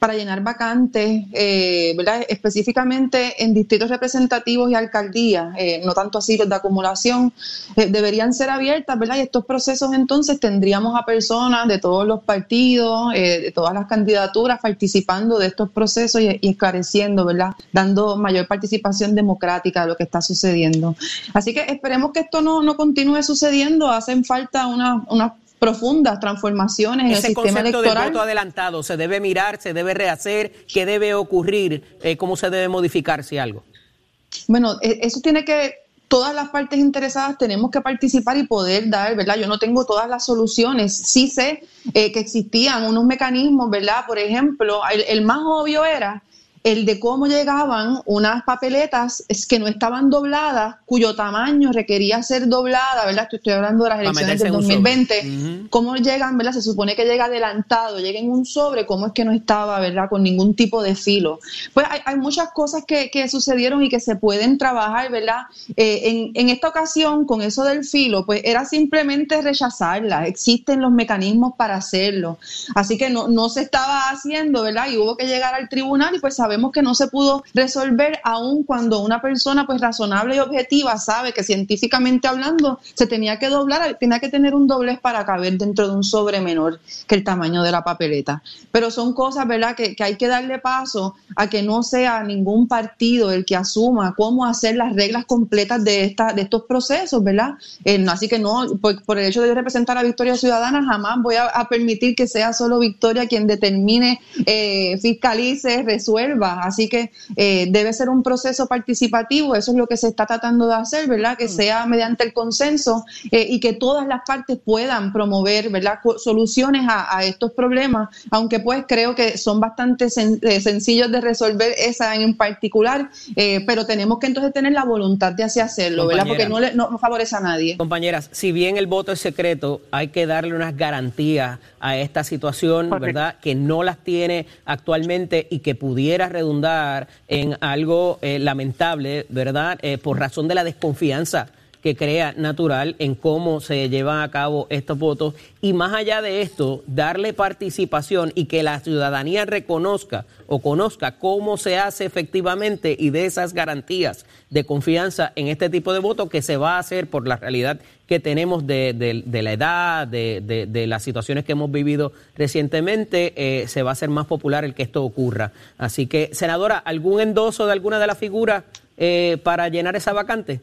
Speaker 10: para llenar vacantes, eh, ¿verdad? específicamente en distritos representativos y alcaldías, eh, no tanto así los de acumulación, eh, deberían ser abiertas, ¿verdad? Y estos procesos entonces tendríamos a personas de todos los partidos, de todas las candidaturas participando de estos procesos y, esclareciendo, ¿verdad? Dando mayor participación democrática de lo que está sucediendo. Así que esperemos que esto no, no continúe sucediendo, hacen falta unas una profundas transformaciones en el sistema electoral.
Speaker 6: Del voto adelantado se debe mirar, se debe rehacer, qué debe ocurrir, eh, cómo se debe modificar si algo.
Speaker 10: Bueno, e, eso tiene que todas las partes interesadas tenemos que participar y poder dar, ¿verdad? Yo no tengo todas las soluciones, sí sé eh, que existían unos mecanismos, ¿verdad? Por ejemplo, el más obvio era el de cómo llegaban unas papeletas es que no estaban dobladas, cuyo tamaño requería ser doblada, ¿verdad? Estoy hablando de las elecciones del 2020. ¿Cómo llegan, verdad? Se supone que llega adelantado, llega en un sobre, ¿cómo es que no estaba, verdad? Con ningún tipo de filo. Pues hay, muchas cosas que, sucedieron y que se pueden trabajar, ¿verdad? Eh, en, en esta ocasión, con eso del filo, pues era simplemente rechazarla. Existen los mecanismos para hacerlo. Así que no, no se estaba haciendo, ¿verdad? Y hubo que llegar al tribunal y pues saber sabemos que no se pudo resolver aún cuando una persona pues razonable y objetiva sabe que científicamente hablando se tenía que doblar, tenía que tener un doblez para caber dentro de un sobre menor que el tamaño de la papeleta. Pero son cosas, ¿verdad?, que, hay que darle paso a que no sea ningún partido el que asuma cómo hacer las reglas completas de, esta, de estos procesos, ¿verdad? Eh, así que no, por, el hecho de representar a Victoria Ciudadana, jamás voy a, permitir que sea solo Victoria quien determine, eh, fiscalice, resuelva Así que eh, debe ser un proceso participativo, eso es lo que se está tratando de hacer, ¿verdad? Que mm. sea mediante el consenso eh, y que todas las partes puedan promover, ¿verdad? Soluciones a, estos problemas, aunque pues creo que son bastante eh, sencillos de resolver esa en particular, pero tenemos que entonces tener la voluntad de así hacerlo, ¿verdad? Porque no, le, no favorece a nadie.
Speaker 6: Compañeras, si bien el voto es secreto, hay que darle unas garantías a esta situación, ¿verdad? Que no las tiene actualmente y que pudiera redundar en algo eh, lamentable, ¿verdad? Eh, por razón de la desconfianza que crea natural en cómo se llevan a cabo estos votos y más allá de esto, darle participación y que la ciudadanía reconozca o conozca cómo se hace efectivamente y de esas garantías de confianza en este tipo de votos que se va a hacer por la realidad que tenemos de, la edad, de, las situaciones que hemos vivido recientemente, eh, se va a hacer más popular el que esto ocurra. Así que, senadora, ¿algún endoso de alguna de las figuras eh, para llenar esa vacante?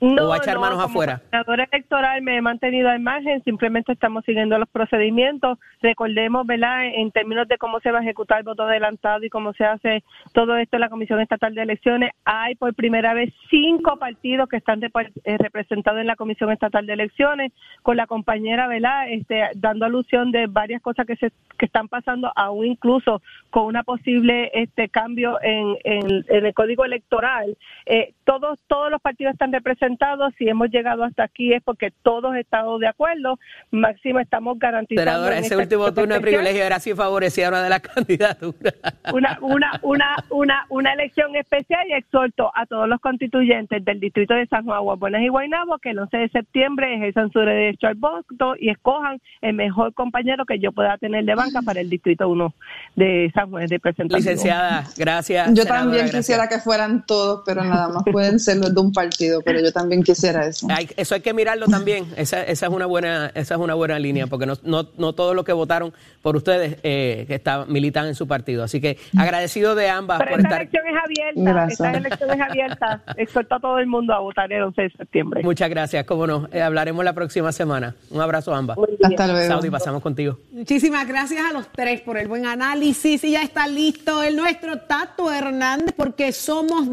Speaker 9: No, ¿O va a echar manos afuera? Como electoral me he mantenido al margen, simplemente estamos siguiendo los procedimientos. Recordemos, ¿verdad?, en términos de cómo se va a ejecutar el voto adelantado y cómo se hace todo esto en la Comisión Estatal de Elecciones, hay por primera vez cinco partidos que están eh, representados en la Comisión Estatal de Elecciones, con la compañera, ¿verdad?, este, dando alusión de varias cosas que se que están pasando, aún incluso con una posible este cambio en, en, el código electoral. Eh, todos, todos los partidos están representados si hemos llegado hasta aquí es porque todos estado de acuerdo. Máximo estamos garantizando.
Speaker 6: Senadora, ese último turno de privilegio era si favorecía una de las candidaturas.
Speaker 9: Una, una, una, una, una elección especial y exhorto a todos los constituyentes del distrito de San Juan, Buenas y Guaynabo que el 11 de septiembre ejerzan su derecho al voto y escojan el mejor compañero que yo pueda tener de banca para el distrito 1 de San Juan de presentación.
Speaker 6: Licenciada, gracias.
Speaker 10: Yo también quisiera que fueran todos, pero nada más pueden ser los de un partido, pero yo también quisiera eso.
Speaker 6: eso hay que mirarlo también. Esa, esa, es una buena, esa es una buena línea, porque no, no, no todos los que votaron por ustedes eh, que está, militan en su partido. Así que agradecido de ambas
Speaker 9: por
Speaker 6: esta
Speaker 9: elección es abierta. Esta elección es abierta. Exhorto a todo el mundo a votar el 11 de septiembre.
Speaker 6: Muchas gracias, cómo no. Eh, hablaremos la próxima semana. Un abrazo a ambas.
Speaker 10: Hasta luego.
Speaker 6: Saudi, pasamos contigo.
Speaker 4: Muchísimas gracias a los tres por el buen análisis. Y ya está listo el nuestro Tato Hernández, porque somos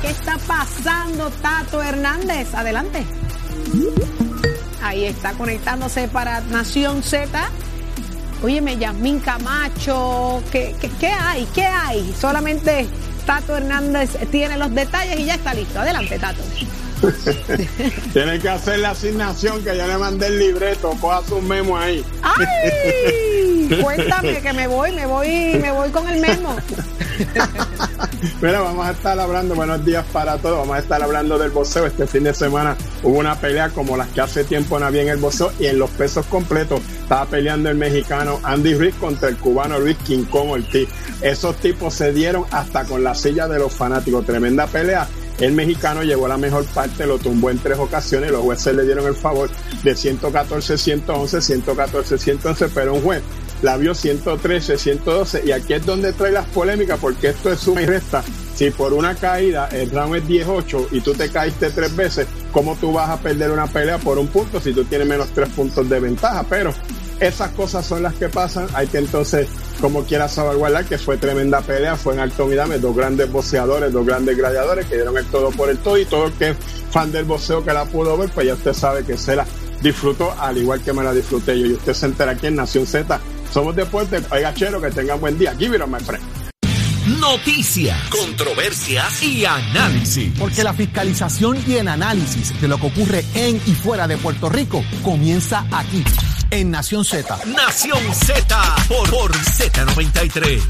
Speaker 4: ¿Qué está pasando, Tato Hernández? Adelante. Ahí está conectándose para Nación Z. Óyeme, Yasmín Camacho, ¿qué, qué, qué hay? ¿Qué hay? Solamente Tato Hernández tiene los detalles y ya está listo. Adelante, Tato.
Speaker 11: Tiene que hacer la asignación que ya le mandé el libreto, coja su memo ahí.
Speaker 4: ¡Ay! Cuéntame que me voy, me voy, me voy con el memo.
Speaker 11: Mira, vamos a estar hablando, buenos días para todos, vamos a estar hablando del boxeo. Este fin de semana hubo una pelea como las que hace tiempo no había en el boxeo y en los pesos completos. Estaba peleando el mexicano Andy Ruiz contra el cubano Luis Kong Ortiz. Esos tipos se dieron hasta con la silla de los fanáticos. Tremenda pelea el mexicano llevó la mejor parte, lo tumbó en tres ocasiones, los jueces le dieron el favor de 114, 111, 114, 111, pero un juez la vio 113, 112 y aquí es donde trae las polémicas porque esto es suma y resta. Si por una caída el round es 18 y tú te caíste tres veces, ¿cómo tú vas a perder una pelea por un punto si tú tienes menos tres puntos de ventaja? Pero esas cosas son las que pasan, hay que entonces como quiera salvaguardar que fue tremenda pelea, fue en alto midame, dos grandes boxeadores, dos grandes gladiadores que dieron el todo por el todo y todo el que es fan del boxeo que la pudo ver, pues ya usted sabe que se la disfrutó al igual que me la disfruté yo y usted se entera aquí en Nación Z. Somos deporte, oiga chero, que tengan buen día. Give it on my friend.
Speaker 2: Noticias, controversias y análisis.
Speaker 12: Porque la fiscalización y el análisis de lo que ocurre en y fuera de Puerto Rico comienza aquí en Nación Z.
Speaker 2: Nación Z por, por Z93.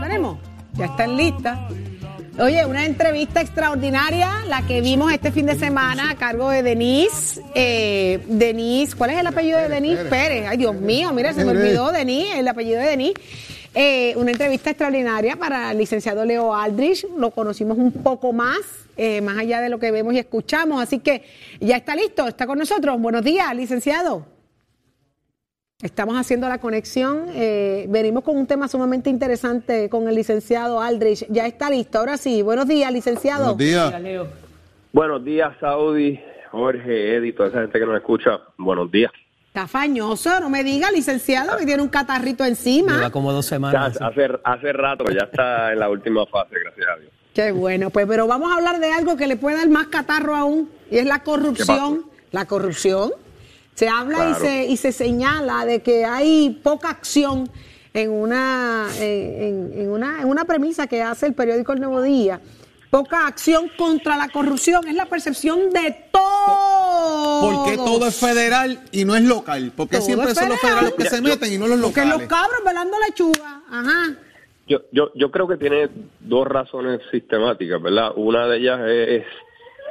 Speaker 4: Tenemos, ya están listas. Oye, una entrevista extraordinaria, la que vimos este fin de semana a cargo de Denise. Eh, Denise, ¿cuál es el apellido de Denise? Pérez. Ay, Dios mío, mira, se me olvidó Denise, el apellido de Denise. Eh, una entrevista extraordinaria para el licenciado Leo Aldrich. Lo conocimos un poco más, eh, más allá de lo que vemos y escuchamos. Así que ya está listo, está con nosotros. Buenos días, licenciado. Estamos haciendo la conexión. Eh, venimos con un tema sumamente interesante con el licenciado Aldrich. Ya está listo. Ahora sí. Buenos días, licenciado.
Speaker 5: Buenos días.
Speaker 13: Buenos días, Saudi, Jorge, Eddie, toda esa gente que nos escucha. Buenos días.
Speaker 4: Está fañoso, no me diga, licenciado, que tiene un catarrito encima.
Speaker 6: Lleva como dos semanas.
Speaker 13: hace, hace rato, ya está en la última fase, gracias a Dios.
Speaker 4: Qué bueno, pues, pero vamos a hablar de algo que le puede dar más catarro aún, y es la corrupción. La corrupción se habla y, se, y se señala de que hay poca acción en una, en, una, en una premisa que hace el periódico El Nuevo Día. Poca acción contra la corrupción, es la percepción de todos.
Speaker 5: Porque todo es federal y no es local. Porque siempre son los federales los que se meten y no los locales.
Speaker 4: Porque los cabros velando lechuga. Ajá.
Speaker 13: Yo, yo, yo creo que tiene dos razones sistemáticas, ¿verdad? Una de ellas es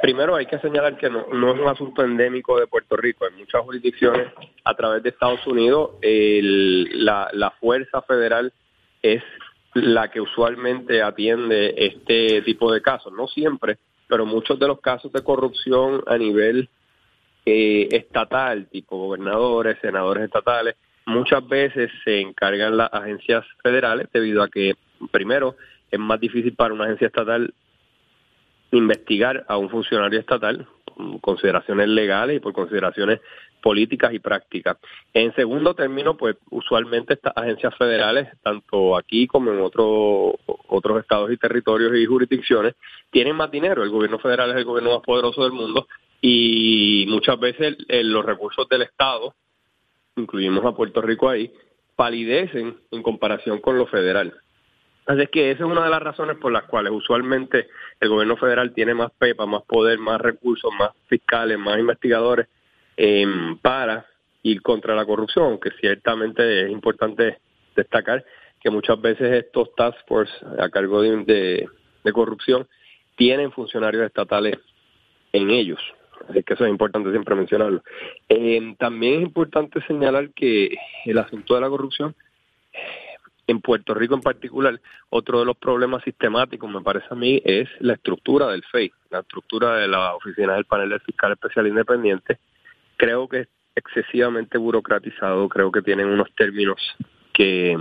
Speaker 13: Primero hay que señalar que no, es un asunto endémico de Puerto Rico. En muchas jurisdicciones a través de Estados Unidos la, fuerza federal es la que usualmente atiende este tipo de casos. No siempre, pero muchos de los casos de corrupción a nivel eh, estatal, tipo gobernadores, senadores estatales, muchas veces se encargan las agencias federales debido a que, primero, es más difícil para una agencia estatal investigar a un funcionario estatal consideraciones legales y por consideraciones políticas y prácticas. En segundo término, pues usualmente estas agencias federales, tanto aquí como en otros otros estados y territorios y jurisdicciones, tienen más dinero. El gobierno federal es el gobierno más poderoso del mundo y muchas veces los recursos del Estado, incluimos a Puerto Rico ahí, palidecen en comparación con lo federal. Así que esa es una de las razones por las cuales usualmente el gobierno federal tiene más pepa, más poder, más recursos, más fiscales, más investigadores em, para ir contra la corrupción, aunque ciertamente es importante destacar que muchas veces estos task force a cargo de, de, corrupción tienen funcionarios estatales en ellos. Así que eso es importante siempre mencionarlo. Eh, también es importante señalar que el asunto de la corrupción en Puerto Rico en particular, otro de los problemas sistemáticos, me parece a mí, es la estructura del FEI, la estructura de la oficina del panel del fiscal especial independiente. Creo que es excesivamente burocratizado, creo que tienen unos términos que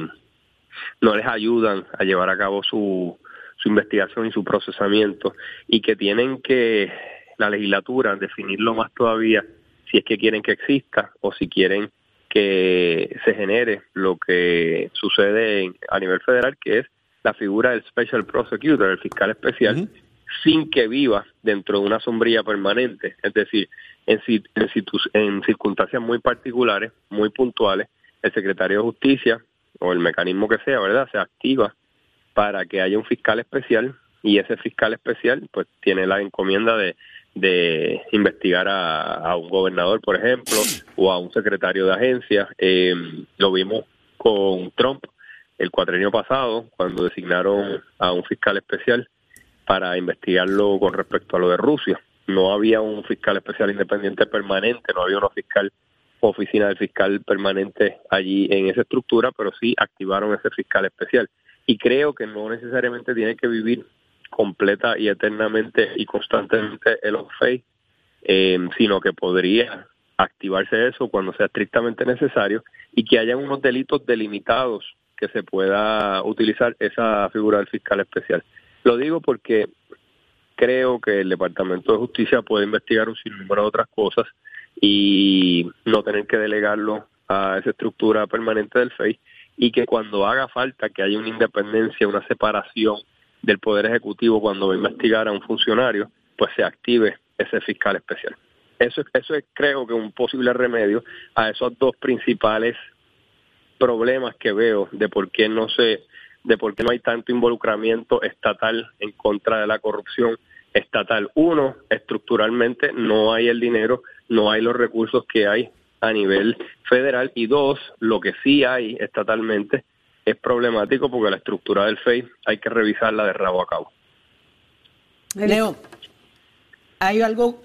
Speaker 13: no les ayudan a llevar a cabo su, su investigación y su procesamiento y que tienen que la legislatura definirlo más todavía si es que quieren que exista o si quieren que se genere lo que sucede a nivel federal, que es la figura del Special Prosecutor, el fiscal especial, sin que viva dentro de una sombrilla permanente. Es decir, en, en, en circunstancias muy particulares, muy puntuales, el secretario de Justicia o el mecanismo que sea, ¿verdad?, se activa para que haya un fiscal especial y ese fiscal especial pues tiene la encomienda de de investigar a, un gobernador, por ejemplo, o a un secretario de agencia. Eh, lo vimos con Trump el cuatrenio pasado, cuando designaron a un fiscal especial para investigarlo con respecto a lo de Rusia. No había un fiscal especial independiente permanente, no había una fiscal oficina del fiscal permanente allí en esa estructura, pero sí activaron ese fiscal especial. Y creo que no necesariamente tiene que vivir completa y eternamente y constantemente el on-face, eh, sino que podría activarse eso cuando sea estrictamente necesario y que haya unos delitos delimitados que se pueda utilizar esa figura del fiscal especial. Lo digo porque creo que el Departamento de Justicia puede investigar un sinnúmero de otras cosas y no tener que delegarlo a esa estructura permanente del FEI y que cuando haga falta que haya una independencia, una separación del Poder Ejecutivo cuando va a investigar a un funcionario, pues se active ese fiscal especial. Eso, eso es creo que un posible remedio a esos dos principales problemas que veo de por qué no se de por qué no hay tanto involucramiento estatal en contra de la corrupción estatal. Uno, estructuralmente no hay el dinero, no hay los recursos que hay a nivel federal y dos, lo que sí hay estatalmente es problemático porque la estructura del FEI hay que revisarla de rabo a cabo.
Speaker 6: Leo, hay algo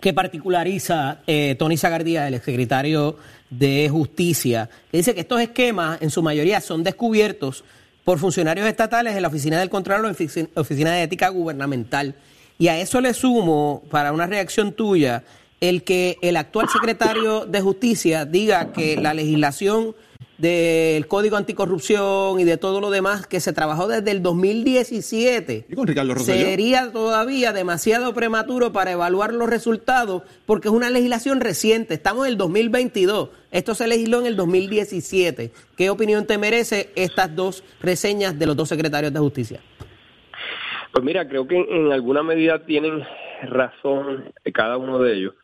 Speaker 6: que particulariza eh, Tony Zagardía, el exsecretario de Justicia, que dice que estos esquemas en su mayoría son descubiertos por funcionarios estatales en la Oficina del Contralor o en la Oficina de Ética Gubernamental. Y a eso le sumo, para una reacción tuya, el que el actual secretario de Justicia diga que la legislación del Código Anticorrupción y de todo lo demás que se trabajó desde el 2017.
Speaker 5: ¿Y con Ricardo
Speaker 6: Sería todavía demasiado prematuro para evaluar los resultados porque es una legislación reciente. Estamos en el 2022. Esto se legisló en el 2017. ¿Qué opinión te merece estas dos reseñas de los dos secretarios de justicia?
Speaker 13: Pues mira, creo que en alguna medida tienen razón cada uno de ellos.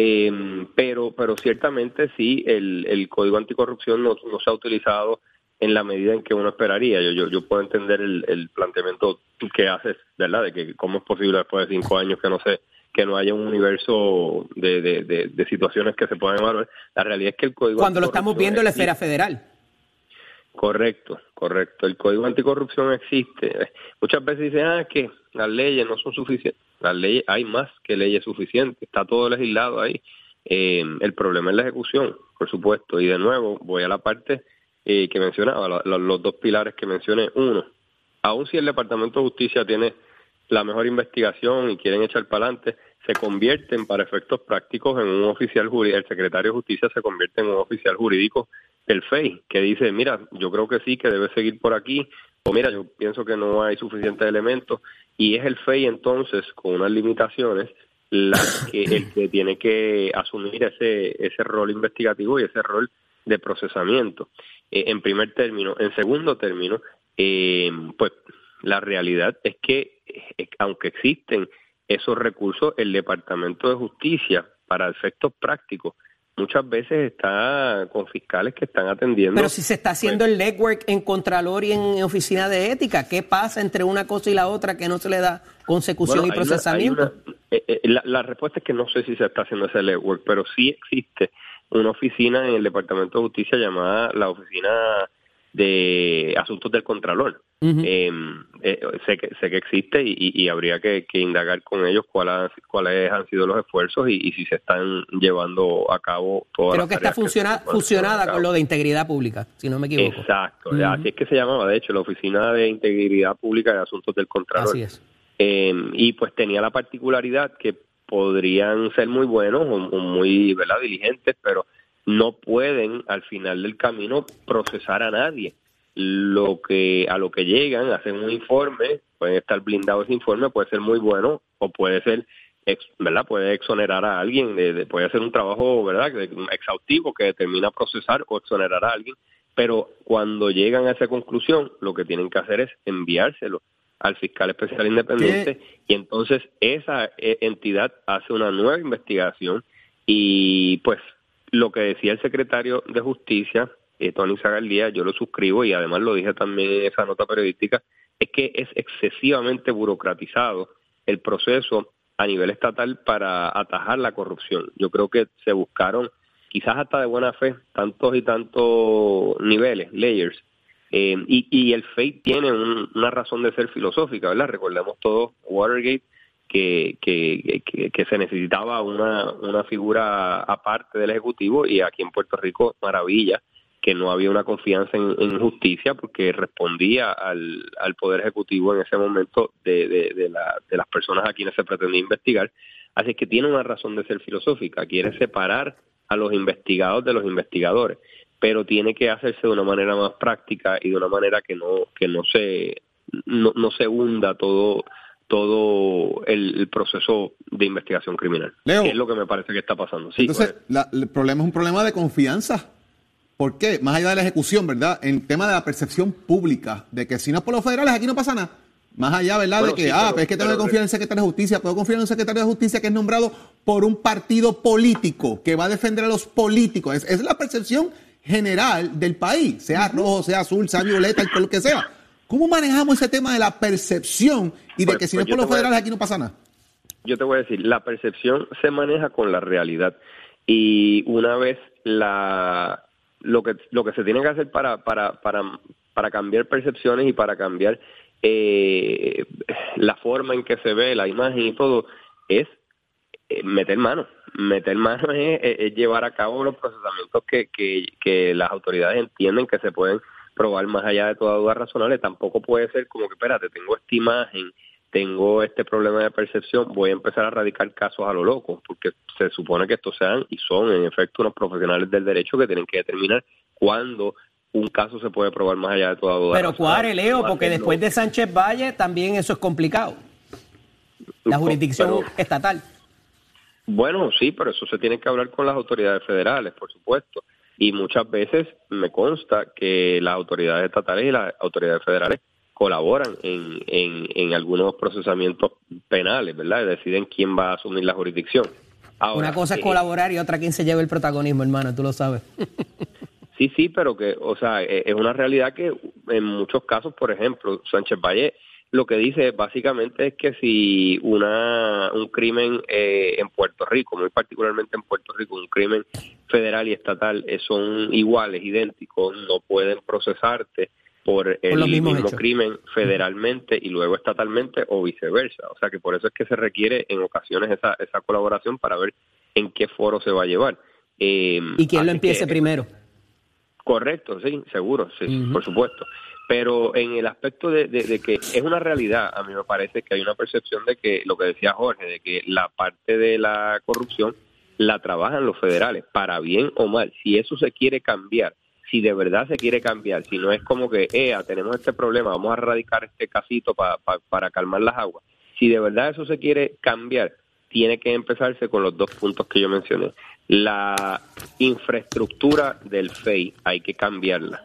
Speaker 13: Eh, pero, pero ciertamente sí, el, el código anticorrupción no, no, se ha utilizado en la medida en que uno esperaría. Yo, yo, yo puedo entender el, el planteamiento que haces, ¿verdad? De que cómo es posible después de cinco años que no se que no haya un universo de, de, de, situaciones que se puedan evaluar. La realidad es que el código
Speaker 6: cuando lo estamos viendo en la esfera federal.
Speaker 13: Correcto, correcto. El código anticorrupción existe. Muchas veces dicen, ah, que las leyes no son suficientes. Las leyes, hay más que leyes suficientes. Está todo legislado ahí. Eh, el problema es la ejecución, por supuesto. Y de nuevo, voy a la parte eh, que mencionaba, los dos pilares que mencioné. Uno, aun si el Departamento de Justicia tiene la mejor investigación y quieren echar para adelante, se convierten para efectos prácticos en un oficial jurídico, el secretario de Justicia se convierte en un oficial jurídico del FEI, que dice, mira, yo creo que sí, que debe seguir por aquí, o mira, yo pienso que no hay suficientes elementos, y es el FEI entonces, con unas limitaciones, la que, el que tiene que asumir ese, ese rol investigativo y ese rol de procesamiento, eh, en primer término. En segundo término, eh, pues la realidad es que, eh, aunque existen esos recursos, el Departamento de Justicia, para efectos prácticos, muchas veces está con fiscales que están atendiendo.
Speaker 6: Pero si se está haciendo el network en Contralor y en Oficina de Ética, ¿qué pasa entre una cosa y la otra que no se le da consecución y procesamiento?
Speaker 13: Eh, eh, la, respuesta es que no sé si se está haciendo ese network, pero sí existe una oficina en el Departamento de Justicia llamada la Oficina de asuntos del Contralor. eh, eh, sé, que, sé que existe y, y- habría que, que indagar con ellos cuáles cuáles han sido los esfuerzos y, y si se están llevando a cabo todas
Speaker 6: Creo
Speaker 13: las
Speaker 6: que está fusiona-
Speaker 13: a
Speaker 6: fusionada con lo de integridad pública, si no me equivoco.
Speaker 13: Exacto, así es que se llamaba, de hecho, la Oficina de Integridad Pública de Asuntos del Contralor.
Speaker 6: Así es.
Speaker 13: Eh, y pues tenía la particularidad que podrían ser muy buenos o, o muy ¿verdad? diligentes, pero no pueden al final del camino procesar a nadie. Lo que a lo que llegan, hacen un informe, pueden estar blindados ese informe, puede ser muy bueno o puede ser ex- ¿verdad? Puede exonerar a alguien, de, de- puede hacer un trabajo, ¿verdad? exhaustivo que determina procesar o exonerar a alguien, pero cuando llegan a esa conclusión, lo que tienen que hacer es enviárselo al fiscal especial independiente y entonces esa eh, entidad hace una nueva investigación y pues lo que decía el secretario de Justicia, eh, Tony Zagaldía, yo lo suscribo y además lo dije también en esa nota periodística, es que es excesivamente burocratizado el proceso a nivel estatal para atajar la corrupción. Yo creo que se buscaron, quizás hasta de buena fe, tantos y tantos niveles, layers, eh, y, y el FATE tiene un- una razón de ser filosófica, ¿verdad? Recordemos todos Watergate, que, que, que, que se necesitaba una, una figura aparte del Ejecutivo y aquí en Puerto Rico, maravilla, que no había una confianza en, en justicia porque respondía al, al Poder Ejecutivo en ese momento de, de, de, la- de las personas a quienes se pretendía investigar. Así que tiene una razón de ser filosófica, quiere separar a los investigados de los investigadores, pero tiene que hacerse de una manera más práctica y de una manera que no que no se no, no se hunda todo todo el, el proceso de investigación criminal.
Speaker 5: Leo.
Speaker 13: que es lo que me parece que está pasando. Sí,
Speaker 5: Entonces, la- el problema es un problema de confianza. ¿Por qué? Más allá de la ejecución, ¿verdad? En tema de la percepción pública, de que si no es por los federales, aquí no pasa nada. Más allá, ¿verdad?
Speaker 13: Bueno,
Speaker 5: de que,
Speaker 13: sí,
Speaker 5: ah,
Speaker 13: pero-
Speaker 5: pues es que tengo que confiar en el secretario de justicia, puedo confiar en un secretario de justicia que es nombrado por un partido político, que va a defender a los políticos. Es, es la percepción general del país, sea rojo, sea azul, sea violeta, el color que sea. ¿Cómo manejamos ese tema de la percepción y de
Speaker 13: Pues-
Speaker 5: que si
Speaker 13: pues
Speaker 5: no es por los
Speaker 13: a-
Speaker 5: federales, aquí no pasa nada?
Speaker 13: yo te voy a decir, la percepción se maneja con la realidad y una vez la lo que lo que se tiene que hacer para para para para cambiar percepciones y para cambiar eh, la forma en que se ve la imagen y todo es eh, meter mano meter mano es, es- es llevar a cabo los procesamientos que, que, que las autoridades entienden que se pueden probar más allá de toda duda razonable tampoco puede ser como que espérate tengo esta imagen tengo este problema de percepción, voy a empezar a radicar casos a lo loco, porque se supone que estos sean y son en efecto unos profesionales del derecho que tienen que determinar cuándo un caso se puede probar más allá de toda duda.
Speaker 6: Pero cuare, Leo, porque después de Sánchez Valle también eso es complicado. La
Speaker 13: Po-
Speaker 6: jurisdicción
Speaker 13: pero-
Speaker 6: estatal.
Speaker 13: Bueno, sí, pero eso se tiene que hablar con las autoridades federales, por supuesto. Y muchas veces me consta que las autoridades estatales y las autoridades federales colaboran en, en, en algunos procesamientos penales, ¿verdad? Y deciden quién va a asumir la jurisdicción. Ahora,
Speaker 6: Una cosa es
Speaker 13: eh,
Speaker 6: colaborar y otra quien se lleve el protagonismo, hermano, tú lo sabes.
Speaker 13: Sí, sí, pero que, o sea, e- es una realidad que en muchos casos, por ejemplo, Sánchez Valle lo que dice básicamente es que si una un crimen eh, en Puerto Rico, muy particularmente en Puerto Rico, un crimen federal y estatal eh, son iguales, idénticos, no pueden procesarte por el mismo crimen federalmente y luego estatalmente o viceversa. O sea que por eso es que se requiere en ocasiones esa, esa colaboración para ver en qué foro se va a llevar. Eh,
Speaker 6: Y quien lo empiece
Speaker 13: que-
Speaker 6: primero.
Speaker 13: Correcto, sí, seguro, sí, por supuesto. Pero en el aspecto de, que es una realidad, a mí me parece que hay una percepción de que, lo que decía Jorge, de que la parte de la corrupción la trabajan los federales, para bien o mal. Si eso se quiere cambiar, si de verdad se quiere cambiar, si no es como que, ea, tenemos este problema, vamos a erradicar este casito pa- para calmar las aguas. Si de verdad eso se quiere cambiar, tiene que empezarse con los dos puntos que yo mencioné. La infraestructura del FEI hay que cambiarla.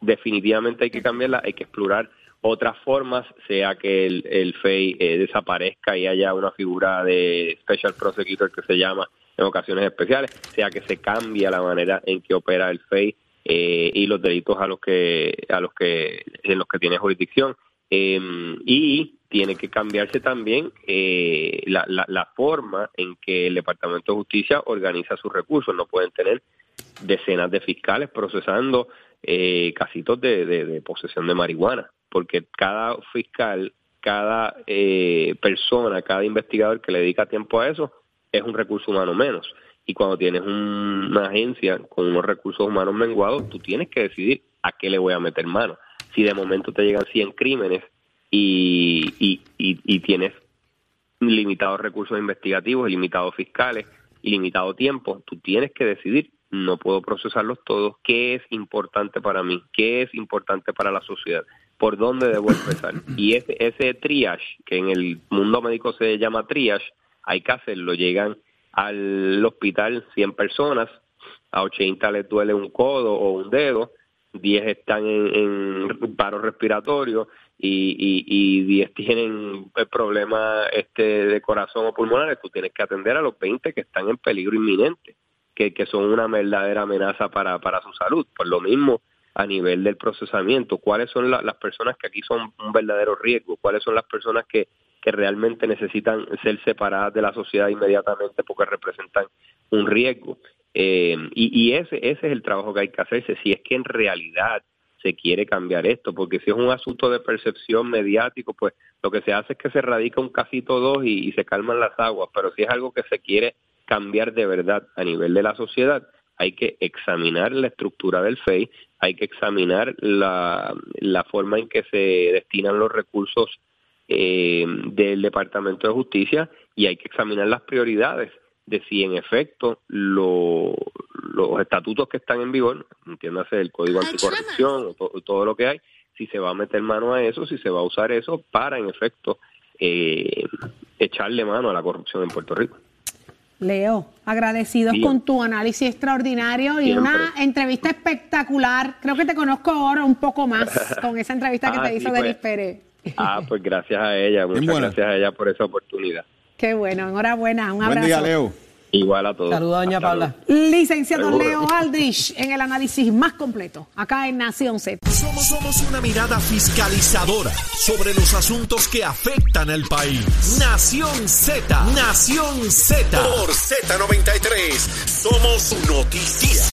Speaker 13: Definitivamente hay que cambiarla, hay que explorar otras formas, sea que el, el FEI eh, desaparezca y haya una figura de Special Prosecutor que se llama en ocasiones especiales, sea que se cambie la manera en que opera el FEI eh, y los delitos a los que a los que en los que tiene jurisdicción Eh, y tiene que cambiarse también eh, la, la, la forma en que el Departamento de Justicia organiza sus recursos. No pueden tener decenas de fiscales procesando eh, casitos de, de, posesión de marihuana, porque cada fiscal, cada eh, persona, cada investigador que le dedica tiempo a eso es un recurso humano menos. Y cuando tienes una agencia con unos recursos humanos menguados, tú tienes que decidir a qué le voy a meter mano. Si de momento te llegan 100 crímenes y, y, y, tienes limitados recursos investigativos, limitados fiscales y limitado tiempo, tú tienes que decidir, no puedo procesarlos todos, qué es importante para mí, qué es importante para la sociedad, por dónde debo empezar. Y ese, ese triage, que en el mundo médico se llama triage, hay que hacerlo. Llegan al hospital 100 personas, a 80 les duele un codo o un dedo, 10 están en, paro respiratorio y, y, 10 tienen problemas este, de corazón o pulmonares, tú tienes que atender a los 20 que están en peligro inminente, que, son una verdadera amenaza para, para su salud. Por lo mismo, a nivel del procesamiento, cuáles son las personas que aquí son un verdadero riesgo, cuáles son las personas que, que realmente necesitan ser separadas de la sociedad inmediatamente porque representan un riesgo. Eh, y, ese, ese es el trabajo que hay que hacerse, si es que en realidad se quiere cambiar esto, porque si es un asunto de percepción mediático, pues lo que se hace es que se radica un casito dos y, se calman las aguas, pero si es algo que se quiere cambiar de verdad a nivel de la sociedad, hay que examinar la estructura del FEI, hay que examinar la, la forma en que se destinan los recursos eh, del Departamento de Justicia y hay que examinar las prioridades de si en efecto los estatutos que están en vigor, entiéndase el Código Anticorrupción o todo lo que hay, si se va a meter mano a eso, si se va a usar eso para en efecto eh, echarle mano a la corrupción en Puerto Rico.
Speaker 4: Leo, agradecidos con tu análisis extraordinario y una entrevista espectacular. Creo que te conozco ahora un poco más con esa entrevista que te ah, hizo Denis pues. Pérez.
Speaker 13: Ah, pues gracias a ella, muchas gracias a ella por esa oportunidad.
Speaker 4: Qué bueno, enhorabuena, un abrazo.
Speaker 5: Buen día, Leo.
Speaker 13: Igual a todos.
Speaker 6: Saludos, doña Paula.
Speaker 4: Licenciado Leo Aldrich en el análisis más completo, acá en Nación Z.
Speaker 2: Somos, somos una mirada fiscalizadora sobre los asuntos que afectan al país. Nación Z, Nación Z. Por Z93, somos noticia.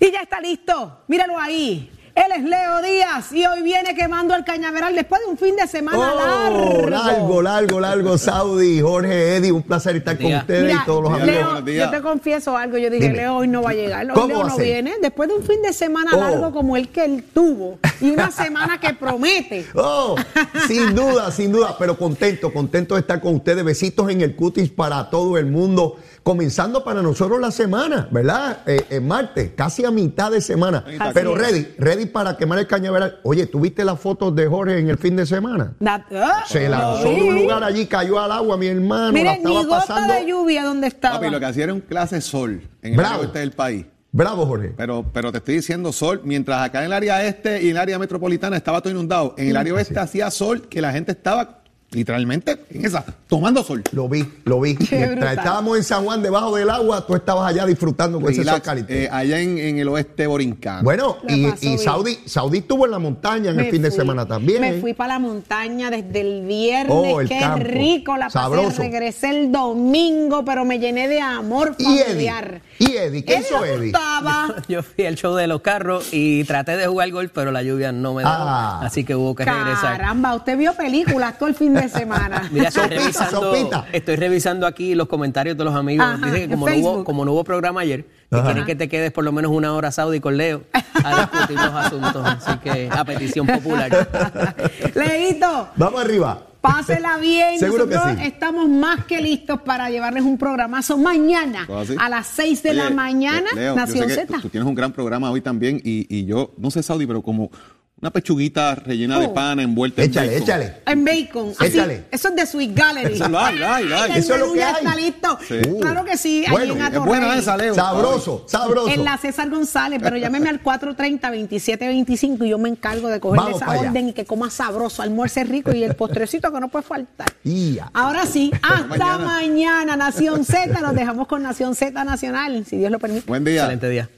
Speaker 4: Y ya está listo, míralo ahí él es Leo Díaz y hoy viene quemando el cañaveral después de un fin de semana oh, largo.
Speaker 14: Largo, largo, largo, Saudi, Jorge, Eddie, un placer estar con ustedes y todos los amigos.
Speaker 4: Leo, yo te confieso algo, yo dije, Leo hoy no va a llegar, hoy Leo no viene, después de un fin de semana oh. largo como el que él tuvo y una semana que promete.
Speaker 14: Oh, sin duda, sin duda, pero contento, contento de estar con ustedes, besitos en el cutis para todo el mundo comenzando para nosotros la semana, ¿verdad? Eh, en martes, casi a mitad de semana. Pero ready, ready para quemar el cañaveral. Oye, ¿tuviste las fotos de Jorge en el fin de semana?
Speaker 4: Ah,
Speaker 14: Se lanzó de un lugar allí, cayó al agua, mi hermano.
Speaker 4: Miren, estaba ni gota de lluvia donde estaba.
Speaker 5: Papi, lo que hacía era un clase sol en el Bravo. este del país.
Speaker 14: Bravo, Jorge.
Speaker 5: Pero, pero te estoy diciendo sol, mientras acá en el área este y en el área metropolitana estaba todo inundado, en el área oeste hacía sol que la gente estaba literalmente en esa, tomando sol.
Speaker 14: Lo vi, lo vi. Mientras estábamos en San Juan debajo del agua, tú estabas allá disfrutando con ese sol caliente.
Speaker 5: Eh, allá en, el oeste borincano.
Speaker 14: Bueno, y, y Saudi, Saudi estuvo en la montaña en el fin de semana también.
Speaker 4: Me fui para la montaña desde el viernes. Oh, Qué rico la pasé. Regresé el domingo, pero me llené de amor familiar.
Speaker 14: ¿Y Eddie? ¿Qué hizo Eddie?
Speaker 6: Yo, fui al show de los carros y traté de jugar golf, pero la lluvia no me daba. Ah. Así que hubo que regresar.
Speaker 4: Caramba, usted vio películas todo el fin de semana.
Speaker 6: Mira, estoy, revisando, estoy revisando aquí los comentarios de los amigos. Dice que como no, hubo, como no hubo programa ayer, que quieren que te quedes por lo menos una hora Saudi con Leo a discutir los asuntos. Así que a petición popular.
Speaker 4: Leito.
Speaker 14: Vamos arriba.
Speaker 4: Pásela bien.
Speaker 14: Seguro
Speaker 4: Nosotros
Speaker 14: que sí.
Speaker 4: estamos más que listos para llevarles un programazo mañana a las 6 de la mañana. Nación Z.
Speaker 5: Tú, tienes un gran programa hoy también y, y yo, no sé, Saudi, pero como una pechuguita rellena de oh. pan envuelta
Speaker 14: échale,
Speaker 5: en
Speaker 14: bacon. Échale,
Speaker 4: En bacon. échale. Eso es de Sweet Gallery.
Speaker 5: Eso lo hay, hay, hay.
Speaker 14: Eso es lo que hay.
Speaker 4: está listo. Claro que sí.
Speaker 14: Bueno,
Speaker 4: en
Speaker 14: es buena esa, Leo. Sabroso, sabroso.
Speaker 4: En la César González, pero llámeme al 430-2725 y yo me encargo de cogerle esa orden y que coma sabroso, almuerce rico y el postrecito que no puede faltar. Ahora sí, hasta mañana. Nación Z. Nos dejamos con Nación Z Nacional, si Dios lo permite.
Speaker 5: Buen día.
Speaker 6: Excelente día.